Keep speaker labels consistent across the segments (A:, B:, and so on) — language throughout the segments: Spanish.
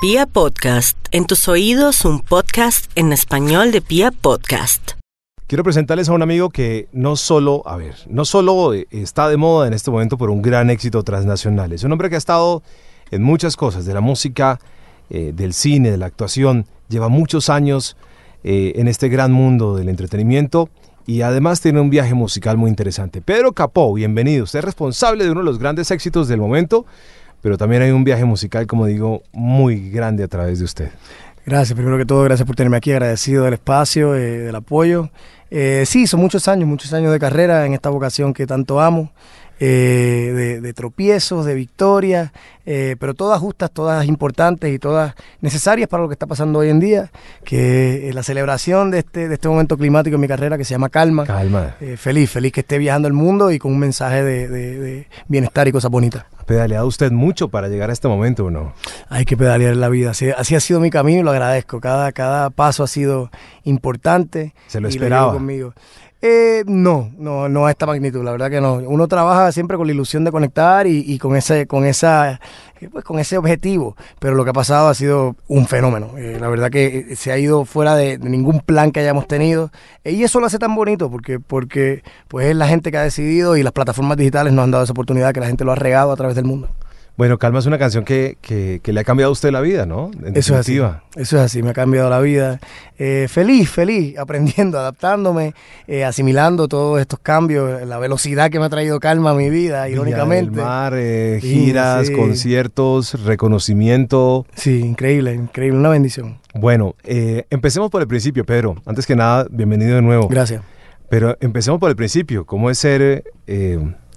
A: Pia Podcast, en tus oídos un podcast en español de Pia Podcast.
B: Quiero presentarles a un amigo que no solo, a ver, no solo eh, está de moda en este momento por un gran éxito transnacional, es un hombre que ha estado en muchas cosas, de la música, eh, del cine, de la actuación, lleva muchos años eh, en este gran mundo del entretenimiento y además tiene un viaje musical muy interesante. Pedro Capó, bienvenido, usted es responsable de uno de los grandes éxitos del momento pero también hay un viaje musical, como digo, muy grande a través de usted.
C: Gracias, primero que todo, gracias por tenerme aquí, agradecido del espacio, eh, del apoyo. Eh, sí, son muchos años, muchos años de carrera en esta vocación que tanto amo. Eh, de, tropiezos, de victorias, eh, pero todas justas, todas importantes y todas necesarias para lo que está pasando hoy en día, que es la celebración de este, de este momento climático en mi carrera que se llama Calma.
B: Calma.
C: Eh, feliz, feliz que esté viajando el mundo y con un mensaje de, bienestar y cosas bonitas.
B: ¿Ha pedaleado usted mucho para llegar a este momento o no?
C: Hay que pedalear la vida, así, así ha sido mi camino y lo agradezco. Cada, cada paso ha sido importante.
B: Se lo esperaba.
C: conmigo. Eh, no, no, no a esta magnitud, la verdad que no. Uno trabaja siempre con la ilusión de conectar y, con ese, con esa, pues, con ese objetivo. Pero lo que ha pasado ha sido un fenómeno. Eh, la verdad que se ha ido fuera de, ningún plan que hayamos tenido. Eh, y eso lo hace tan bonito porque, porque pues es la gente que ha decidido y las plataformas digitales nos han dado esa oportunidad que la gente lo ha regado a través del mundo.
B: Bueno, Calma es una canción que, que, le ha cambiado a usted la vida, ¿no?
C: eso es así. Eso es así, me ha cambiado la vida. Eh, feliz, feliz, aprendiendo, adaptándome, eh, asimilando todos estos cambios, la velocidad que me ha traído Calma a mi vida, irónicamente.
B: Del mar, eh, giras, conciertos, reconocimiento.
C: Sí, increíble, increíble, una bendición.
B: Bueno, empecemos por el principio, Pedro. Antes que nada, bienvenido de nuevo.
C: Gracias.
B: Pero empecemos por el principio. ¿Cómo es ser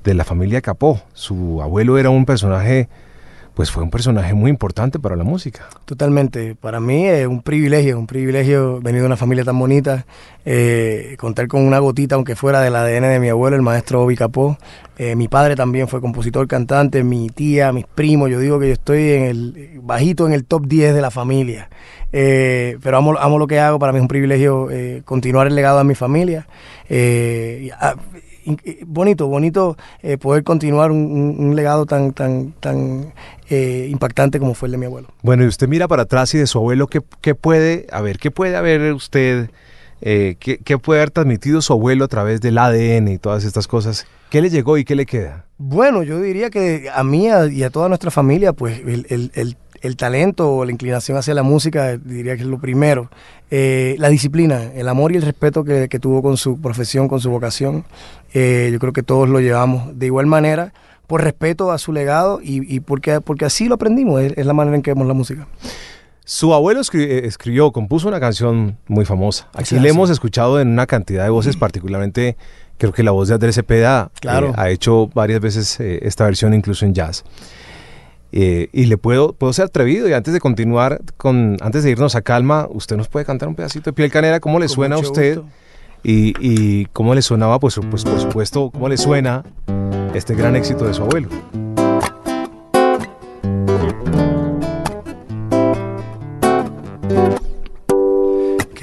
B: de la familia Capó. Su abuelo era un personaje, pues fue un personaje muy importante para la música.
C: Totalmente. Para mí es un privilegio, un privilegio venir de una familia tan bonita, eh, contar con una gotita, aunque fuera del ADN de mi abuelo, el maestro Obi Capó. Eh, mi padre también fue compositor, cantante, mi tía, mis primos. Yo digo que yo estoy en el bajito en el top 10 de la familia. Eh, pero amo, amo lo que hago, para mí es un privilegio continuar el legado de mi familia. Ah, eh, bonito, bonito eh, poder continuar un, legado tan, tan, tan eh, impactante como fue el de mi abuelo.
B: Bueno, y usted mira para atrás y de su abuelo, ¿qué, qué puede, a ver, qué puede haber usted, qué, qué, puede haber transmitido su abuelo a través del ADN y todas estas cosas? ¿Qué le llegó y qué le queda?
C: Bueno, yo diría que a mí y a toda nuestra familia, pues el, talento o la inclinación hacia la música, diría que es lo primero. Eh, la disciplina, el amor y el respeto que, tuvo con su profesión, con su vocación, eh, yo creo que todos lo llevamos de igual manera, por respeto a su legado y, porque, porque así lo aprendimos, es, la manera en que vemos la música.
B: Su abuelo eh, escribió, compuso una canción muy famosa. Aquí le hemos escuchado en una cantidad de voces, particularmente creo que la voz de Andrés Cepeda
C: claro.
B: ha hecho varias veces esta versión incluso en jazz. Eh, y le puedo, puedo ser atrevido y antes de continuar, con, antes de irnos a calma, usted nos puede cantar un pedacito de piel canera, ¿cómo le suena a usted? Y, y, cómo le sonaba, pues, pues por supuesto, cómo le suena este gran éxito de su abuelo.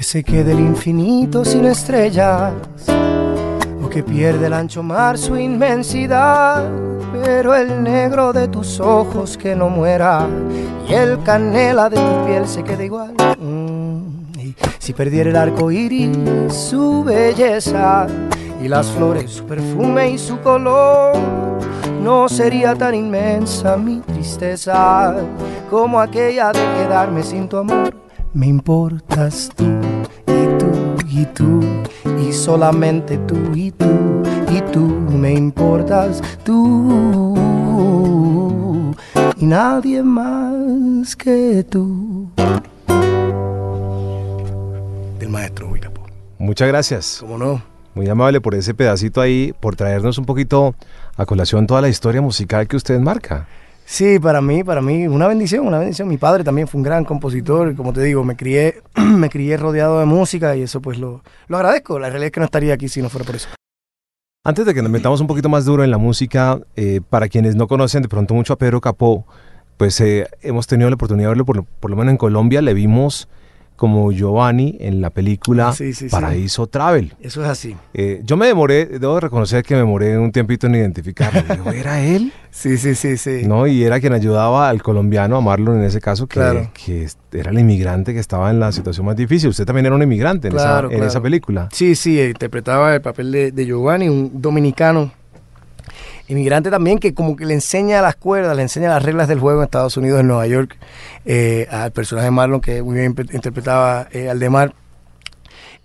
C: Que se quede el infinito sin estrellas que pierde el ancho mar su inmensidad, pero el negro de tus ojos que no muera y el canela de tu piel se quede igual. Mm, si perdiera el arco iris su belleza y las flores su perfume y su color, no sería tan inmensa mi tristeza como aquella de quedarme sin tu amor. Me importas tú y tú y tú y solamente tú y tú y tú me importas tú y nadie más que tú. Del maestro Wicapo.
B: Muchas gracias.
C: ¿Cómo no?
B: Muy amable por ese pedacito ahí, por traernos un poquito a colación toda la historia musical que usted marca.
C: Sí, para mí, para mí, una bendición, una bendición. Mi padre también fue un gran compositor, como te digo, me crié, me crié rodeado de música y eso pues lo, lo agradezco. La realidad es que no estaría aquí si no fuera por eso.
B: Antes de que nos metamos un poquito más duro en la música, eh, para quienes no conocen de pronto mucho a Pedro Capó, pues eh, hemos tenido la oportunidad de verlo, por, por, lo menos en Colombia, le vimos como Giovanni en la película
C: Sí, sí, sí.
B: Paraíso Travel.
C: Eso es así.
B: Eh, yo me demoré, debo de reconocer que me demoré un tiempito en identificarlo. Yo, ¿Era él?
C: Sí, sí, sí, sí.
B: ¿No? Y era quien ayudaba al colombiano, a Marlon en ese caso, que,
C: Claro.
B: que era el inmigrante que estaba en la situación más difícil. Usted también era un inmigrante en,
C: Claro,
B: esa, en
C: claro.
B: esa película.
C: Sí, sí, interpretaba el papel de, de Giovanni, un dominicano, inmigrante también, que como que le enseña las cuerdas, le enseña las reglas del juego en Estados Unidos, en Nueva York, eh, al personaje Marlon, que muy bien interpretaba eh, Aldemar.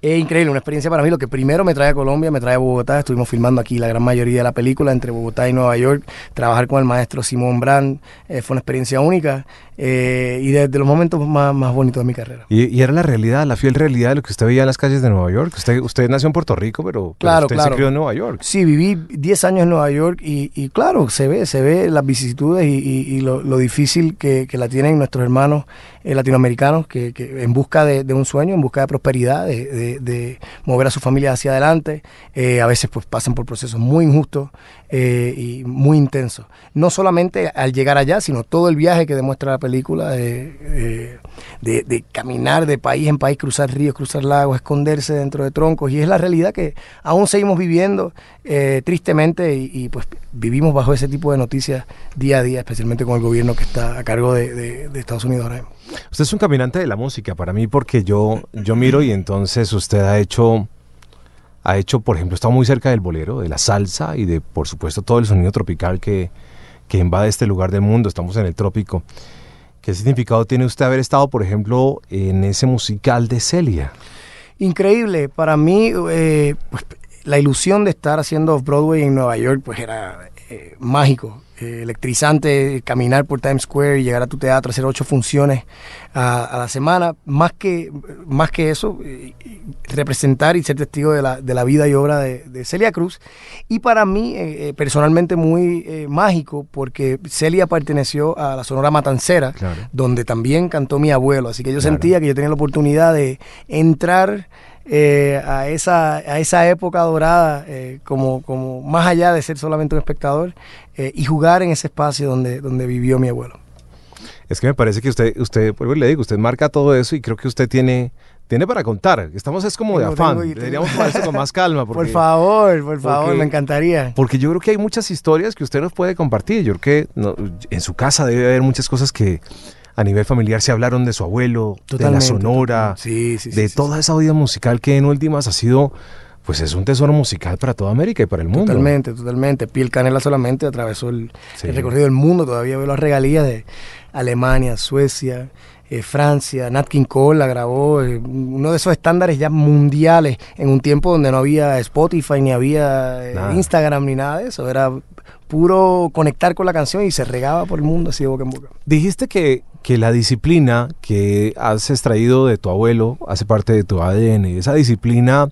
C: Es increíble, una experiencia para mí. Lo que primero me trae a Colombia, me trae a Bogotá. Estuvimos filmando aquí la gran mayoría de la película entre Bogotá y Nueva York. Trabajar con el maestro Simón Brand eh, fue una experiencia única eh, y de, de los momentos más, más bonitos de mi carrera.
B: Y, y era la realidad, la fiel realidad de lo que usted veía en las calles de Nueva York. Usted, usted nació en Puerto Rico, pero, pero
C: Claro,
B: usted
C: claro.
B: se crió en Nueva York.
C: Sí, viví 10 años en Nueva York y, y claro, se ve, se ve las vicisitudes y, y- y lo, lo difícil que, que la tienen nuestros hermanos eh, latinoamericanos que, que en busca de, de un sueño, en busca de prosperidad, de, de- de mover a su familia hacia adelante. Eh, a veces pues pasan por procesos muy injustos eh, y muy intensos. No solamente al llegar allá, sino todo el viaje que demuestra la película de, de- de- caminar de país en país, cruzar ríos, cruzar lagos, esconderse dentro de troncos. Y es la realidad que aún seguimos viviendo eh, tristemente y, pues vivimos bajo ese tipo de noticias día a día, especialmente con el gobierno que está a cargo de Estados Unidos ahora mismo.
B: Usted es un caminante de la música para mí porque yo, yo miro y entonces usted ha hecho, ha hecho, por ejemplo, está muy cerca del bolero, de la salsa y de, por supuesto, todo el sonido tropical que, que invade este lugar del mundo. Estamos en el trópico. ¿Qué significado tiene usted haber estado, por ejemplo, en ese musical de Celia?
C: Increíble, para mí eh, pues, la ilusión de estar haciendo Broadway en Nueva York pues era eh, mágico, eh, electrizante, caminar por Times Square y llegar a tu teatro, hacer ocho funciones a, a la semana, más que, más que eso, eh, representar y ser testigo de la, de la vida y obra de, de Celia Cruz. Y para mí, personalmente, muy mágico, porque Celia perteneció a la Sonora Matancera,
B: Claro.
C: donde también cantó mi abuelo. Así que yo
B: Claro.
C: sentía que yo tenía la oportunidad de entrar eh, a, esa, a esa época dorada, eh, como, como más allá de ser solamente un espectador, eh, y jugar en ese espacio donde, donde vivió mi abuelo.
B: Es que me parece que usted, usted, pues le digo, usted marca todo eso y creo que usted tiene, tiene para contar. Estamos es como de afán.
C: tengo
B: Deberíamos tomar esto con más calma.
C: por favor, por favor,
B: porque-
C: me encantaría.
B: Porque yo creo que hay muchas historias que usted nos puede compartir. Yo creo que no, en su casa debe haber muchas cosas que a nivel familiar se hablaron de su abuelo, de la sonora,
C: totalmente. Sí, sí, sí,
B: de toda esa vida musical que en últimas ha sido, pues es un tesoro musical para toda América y para el mundo.
C: Totalmente, totalmente. Piel Canela solamente atravesó el,
B: Sí.
C: el recorrido del mundo. Todavía veo las regalías de Alemania, Suecia, eh, Francia. Nat King Cole la grabó. eh, uno de esos estándares ya mundiales en un tiempo donde no había Spotify, ni había eh. Instagram, ni nada de eso. Era puro conectar con la canción y se regaba por el mundo así de boca en boca.
B: Dijiste que, que la disciplina que has extraído de tu abuelo hace parte de tu ADN. Y esa disciplina,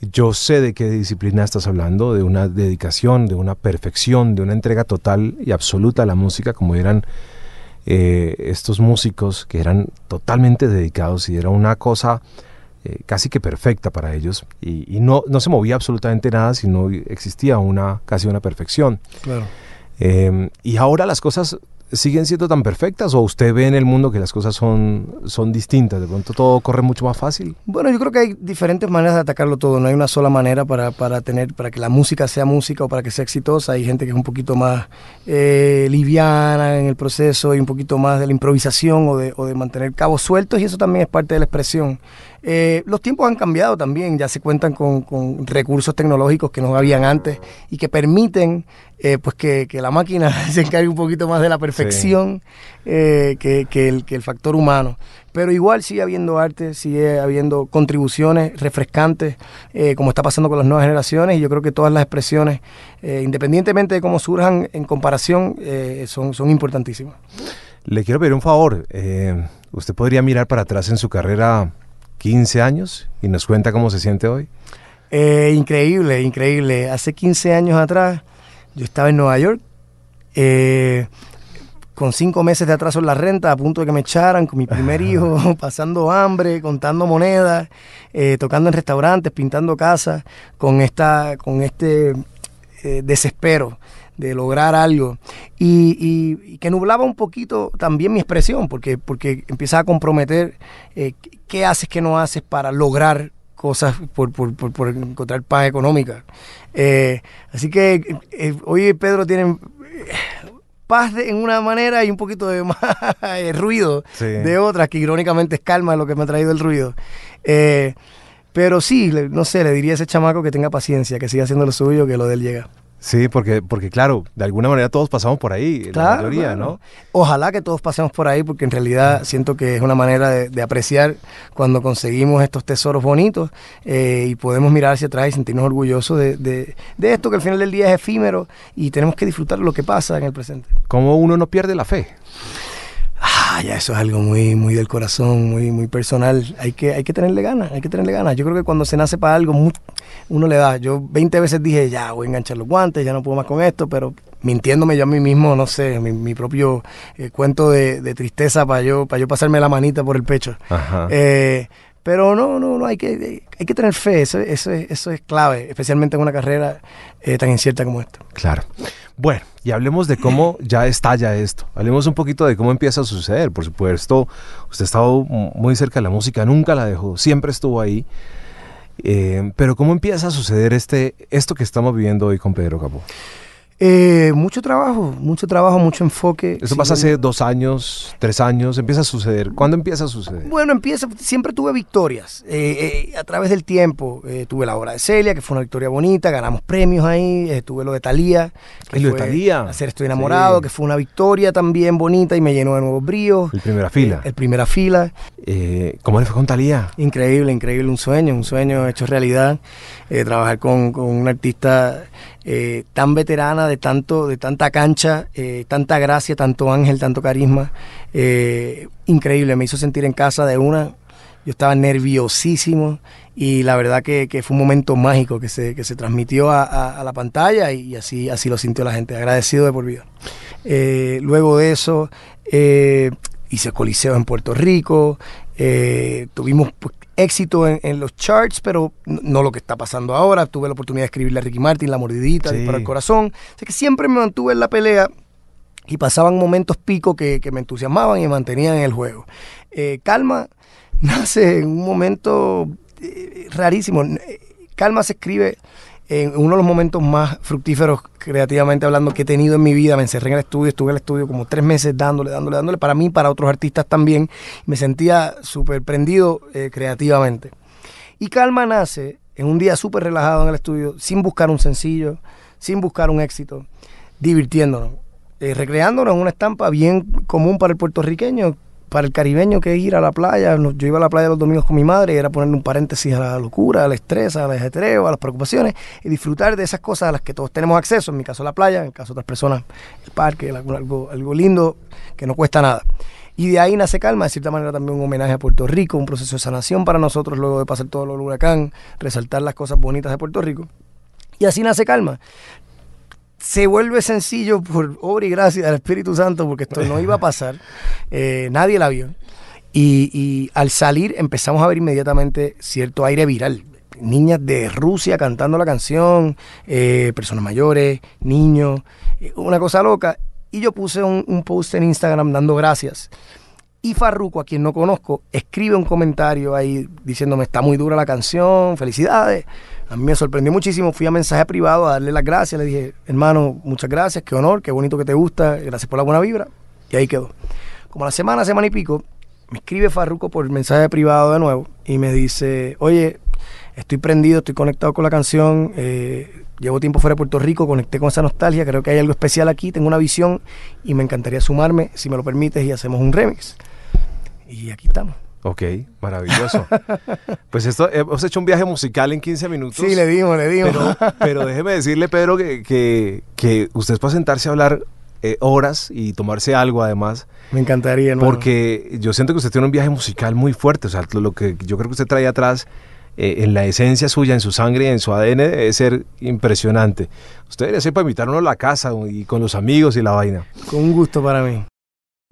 B: yo sé de qué disciplina estás hablando, de una dedicación, de una perfección, de una entrega total y absoluta a la música, como eran eh, estos músicos que eran totalmente dedicados y era una cosa eh, casi que perfecta para ellos. Y, y no, no se movía absolutamente nada, sino existía una casi una perfección.
C: Claro.
B: Eh, y ahora las cosas siguen siendo tan perfectas o usted ve en el mundo que las cosas son, son distintas, de pronto todo corre mucho más fácil.
C: Bueno, yo creo que hay diferentes maneras de atacarlo todo. No hay una sola manera para, para tener, para que la música sea música o para que sea exitosa. Hay gente que es un poquito más eh, liviana en el proceso y un poquito más de la improvisación o de, o de mantener cabos sueltos y eso también es parte de la expresión. Eh, los tiempos han cambiado también, ya se cuentan con, con recursos tecnológicos que no habían antes y que permiten eh, pues que, que la máquina se encargue un poquito más de la perfección eh, que, que el, que el factor humano. Pero igual sigue habiendo arte, sigue habiendo contribuciones refrescantes, como está pasando con las nuevas generaciones, y yo creo que todas las expresiones, independientemente de cómo surjan en comparación, son, son importantísimas.
B: Le quiero pedir un favor, usted podría mirar para atrás en su carrera 15 años y nos cuenta cómo se siente hoy.
C: Eh, increíble, increíble. Hace 15 años atrás yo estaba en Nueva York, eh, con cinco meses de atraso en la renta, a punto de que me echaran, con mi primer hijo, pasando hambre, contando monedas, eh, tocando en restaurantes, pintando casas, con, esta, con este desespero de lograr algo. Y, y- y que nublaba un poquito también mi expresión, porque, porque empiezas a comprometer eh, qué haces, qué no haces para lograr cosas por, por, por, por encontrar paz económica. Eh, así que eh, hoy Pedro tiene eh, paz de- en una manera y un poquito de más ruido
B: Sí.
C: de otra, que irónicamente es calma lo que me ha traído el ruido. Eh, pero sí, no sé, le diría a ese chamaco que tenga paciencia, que siga haciendo lo suyo, que lo de él llega.
B: Sí, porque, porque claro, de alguna manera todos pasamos por ahí, la mayoría. ¿no?
C: Ojalá que todos pasemos por ahí, porque en realidad siento que es una manera de, de apreciar cuando conseguimos estos tesoros bonitos eh, y podemos mirar hacia atrás y sentirnos orgullosos de, de- de esto que al final del día es efímero y tenemos que disfrutar lo que pasa en el presente.
B: ¿Cómo uno no pierde la fe?
C: Ah, ya eso es algo muy, muy del corazón, muy, muy personal. Hay que, hay que tenerle ganas, hay que tenerle ganas. Yo creo que cuando se nace para algo, uno le da. Yo 20 veces dije, ya voy a enganchar los guantes, ya no puedo más con esto, pero mintiéndome yo a mí mismo, no sé, mi, mi propio eh, cuento de, de tristeza para yo, para yo pasarme la manita por el pecho.
B: Ajá.
C: Eh, pero no, no, no, hay que, hay que tener fe, eso, eso, es, eso es clave, especialmente en una carrera eh, tan incierta como esta.
B: Claro. Bueno, y hablemos de cómo ya estalla esto. Hablemos un poquito de cómo empieza a suceder. Por supuesto, usted ha estado muy cerca de la música, nunca la dejó, siempre estuvo ahí. Eh, pero cómo empieza a suceder este, esto que estamos viviendo hoy con Pedro Capó.
C: Eh, mucho trabajo, mucho trabajo, mucho enfoque.
B: Eso pasa hace dos años, tres años, empieza a suceder. ¿Cuándo empieza a suceder?
C: Bueno, empieza, siempre tuve victorias eh, eh, a través del tiempo. Eh, tuve la obra de Celia, que fue una victoria bonita, ganamos premios ahí. tuve lo de Talía, que
B: lo de
C: fue
B: Thalía.
C: Hacer Estoy enamorado,
B: Sí.
C: que fue una victoria también bonita y me llenó de nuevos bríos.
B: El primera fila.
C: El primera fila.
B: Eh, ¿Cómo le fue con Talía?
C: Increíble, increíble, un sueño, un sueño hecho realidad. Trabajar con, con una artista eh, tan veterana, de tanto, de tanta cancha, eh, tanta gracia, tanto ángel, tanto carisma. eh, increíble, me hizo sentir en casa de una. Yo estaba nerviosísimo y la verdad que, fue un momento mágico que se, que se transmitió a, la pantalla y así, así lo sintió la gente. Agradecido de por vida. Luego de eso, hice coliseos en Puerto Rico. Eh, tuvimos pues, éxito en, en los charts, pero no, no lo que está pasando ahora. Tuve la oportunidad de escribirle a Ricky Martin, La Mordidita,
B: Sí.
C: Disparo al Corazón. O sea que siempre me mantuve en la pelea y pasaban momentos pico que, que me entusiasmaban y me mantenían en el juego. Eh, Calma nace en un momento eh, rarísimo. Eh, Calma se escribe en uno de los momentos más fructíferos creativamente hablando que he tenido en mi vida. Me encerré en el estudio, estuve en el estudio como tres meses dándole, dándole, dándole. Para mí, para otros artistas también. Me sentía súper prendido eh, creativamente. Y Calma nace en un día súper relajado en el estudio, sin buscar un sencillo, sin buscar un éxito, divirtiéndonos, eh, recreándonos en una estampa bien común para el puertorriqueño, para el caribeño que es ir a la playa. Yo iba a la playa los domingos con mi madre y era ponerle un paréntesis a la locura, al estrés, al ajetreo, a las preocupaciones y disfrutar de esas cosas a las que todos tenemos acceso. En mi caso la playa, en el caso de otras personas el parque, algo, algo, lindo que no cuesta nada. Y de ahí nace Calma, de cierta manera también un homenaje a Puerto Rico, un proceso de sanación para nosotros luego de pasar todo del huracán, resaltar las cosas bonitas de Puerto Rico. Y así nace Calma. Se vuelve sencillo por obra y gracia del Espíritu Santo, porque esto no iba a pasar, eh, nadie la vio. Y, y al salir empezamos a ver inmediatamente cierto aire viral. Niñas de Rusia cantando la canción, eh, personas mayores, niños, eh, una cosa loca. Y yo puse un, un post en Instagram dando gracias. Y Farruko, a quien no conozco, escribe un comentario ahí diciéndome está muy dura la canción, felicidades. A mí me sorprendió muchísimo, fui a mensaje privado a darle las gracias, le dije, hermano, muchas gracias, qué honor, qué bonito que te gusta, gracias por la buena vibra. Y ahí quedó. Como la semana, semana y pico, me escribe Farruko por mensaje privado de nuevo y me dice, oye, estoy prendido, estoy conectado con la canción, eh, llevo tiempo fuera de Puerto Rico, conecté con esa nostalgia, creo que hay algo especial aquí, tengo una visión y me encantaría sumarme, si me lo permites, y hacemos un remix. Y aquí estamos.
B: Ok, maravilloso. pues esto, hemos hecho un viaje musical en 15 minutos.
C: Sí, le dimos, le dimos.
B: Pero, pero déjeme decirle, Pedro, que, que, que usted puede sentarse a hablar eh, horas y tomarse algo además,
C: me encantaría, hermano.
B: porque yo siento que usted tiene un viaje musical muy fuerte, o sea, lo, que yo creo que usted trae atrás eh, en la esencia suya, en su sangre, en su ADN, debe ser impresionante. Usted debería ser para invitar a uno a la casa y con los amigos y la vaina.
C: Con un gusto para mí.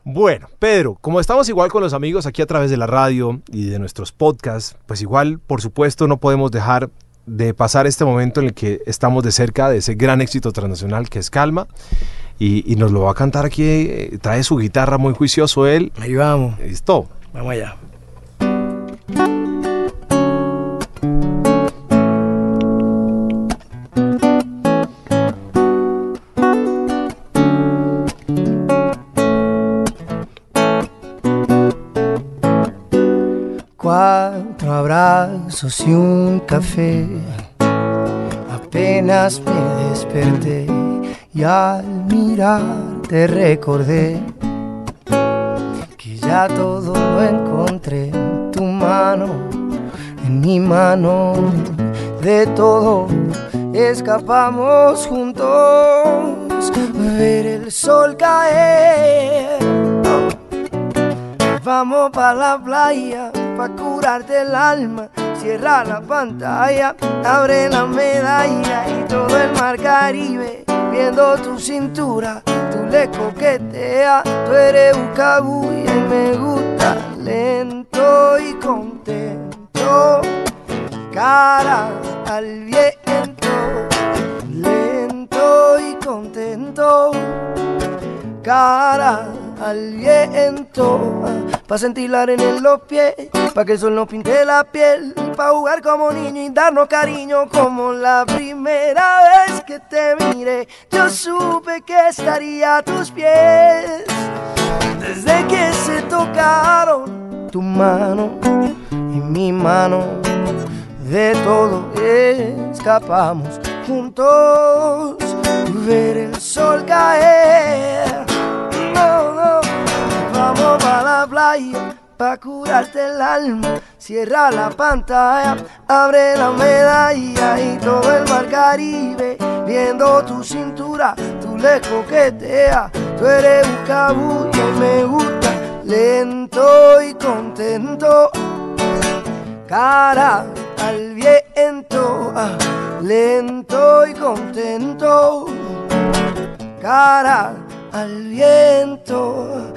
B: Bueno, Pedro, como estamos igual con los amigos aquí a través de la radio y de nuestros podcasts, pues igual, por supuesto, no podemos dejar de pasar este momento en el que estamos de cerca de ese gran éxito transnacional que es Calma. y, y nos lo va a cantar aquí. eh, trae su guitarra muy juicioso él.
C: Ahí vamos,
B: Listo.
C: vamos allá. Abrazos y un café. Apenas me desperté y al mirarte recordé que ya todo lo encontré en tu mano, en mi mano, de todo escapamos juntos, ver el sol caer. Vamos pa' la playa, pa' curarte el alma. Cierra la pantalla, abre la medalla y todo el mar Caribe. Viendo tu cintura, tú le coqueteas. Tú eres un cabuya y me gusta lento y contento. Cara al viento, lento y contento cara al viento Pa' sentir la arena en los pies Pa' que el sol nos pinte la piel Pa' jugar como niño y darnos cariño Como la primera vez que te miré Yo supe que estaría a tus pies Desde que se tocaron tu mano y mi mano de todo escapamos juntos ver el sol caer. Para la playa pa curarte el alma. Cierra la pantalla abre la medalla y todo el mar Caribe viendo tu cintura tú le coqueteas tú eres un cabullo y me gusta lento y contento. Cara al viento, ah, lento y contento, cara al viento,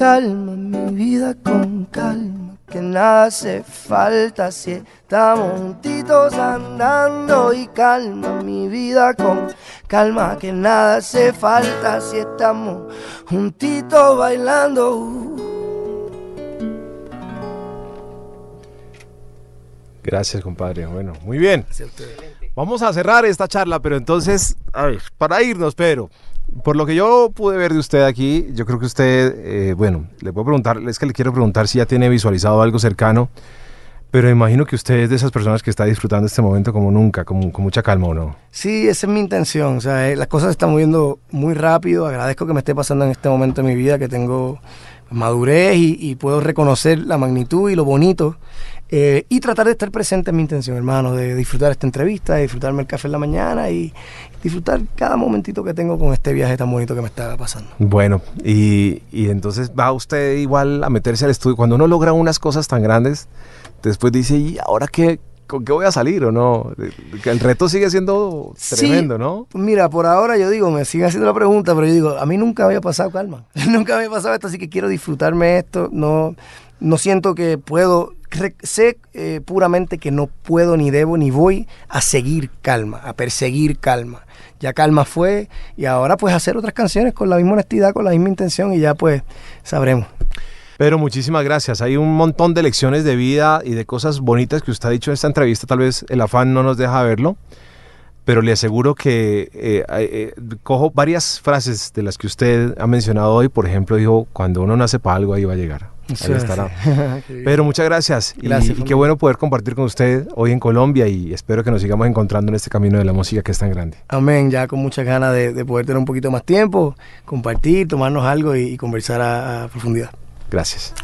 C: calma mi vida con calma, que nada hace falta si estamos juntitos andando y calma mi vida con calma, que nada hace falta si estamos juntitos bailando.
B: Gracias, compadre. Bueno, muy bien. Vamos a cerrar esta charla, pero entonces, a ver, para irnos, Pedro, por lo que yo pude ver de usted aquí, yo creo que usted, eh, bueno, le puedo preguntar, es que le quiero preguntar si ya tiene visualizado algo cercano, pero imagino que usted es de esas personas que está disfrutando este momento como nunca, como, con mucha calma, ¿o no?
C: Sí, esa es mi intención. O sea, eh, las cosas se están moviendo muy rápido. Agradezco que me esté pasando en este momento de mi vida, que tengo madurez y, y puedo reconocer la magnitud y lo bonito. Eh, y tratar de estar presente en mi intención, hermano, de disfrutar esta entrevista, de disfrutarme el café en la mañana y disfrutar cada momentito que tengo con este viaje tan bonito que me está pasando.
B: Bueno, y, y entonces va usted igual a meterse al estudio. Cuando uno logra unas cosas tan grandes, después dice, ¿y ahora qué? ¿Con qué voy a salir o no? El reto sigue siendo tremendo,
C: Sí,
B: ¿no?
C: Mira, por ahora yo digo, me siguen haciendo la pregunta, pero yo digo, a mí nunca me había pasado calma. nunca me había pasado esto, así que quiero disfrutarme esto. No, no siento que puedo, sé eh, puramente que no puedo ni debo ni voy a seguir calma, a perseguir calma. Ya calma fue y ahora pues hacer otras canciones con la misma honestidad, con la misma intención y ya pues sabremos.
B: Pero muchísimas gracias. Hay un montón de lecciones de vida y de cosas bonitas que usted ha dicho en esta entrevista. Tal vez el afán no nos deja verlo, pero le aseguro que eh, eh, cojo varias frases de las que usted ha mencionado hoy. Por ejemplo, dijo, cuando uno nace para algo, ahí va a llegar. Ahí estará. Pero muchas gracias. Y-
C: Gracias,
B: y, qué bueno poder compartir con usted hoy en Colombia y espero que nos sigamos encontrando en este camino de la música que es tan grande.
C: Amén, ya con muchas ganas de, de poder tener un poquito más tiempo, compartir, tomarnos algo y, y conversar a- a profundidad.
B: Gracias.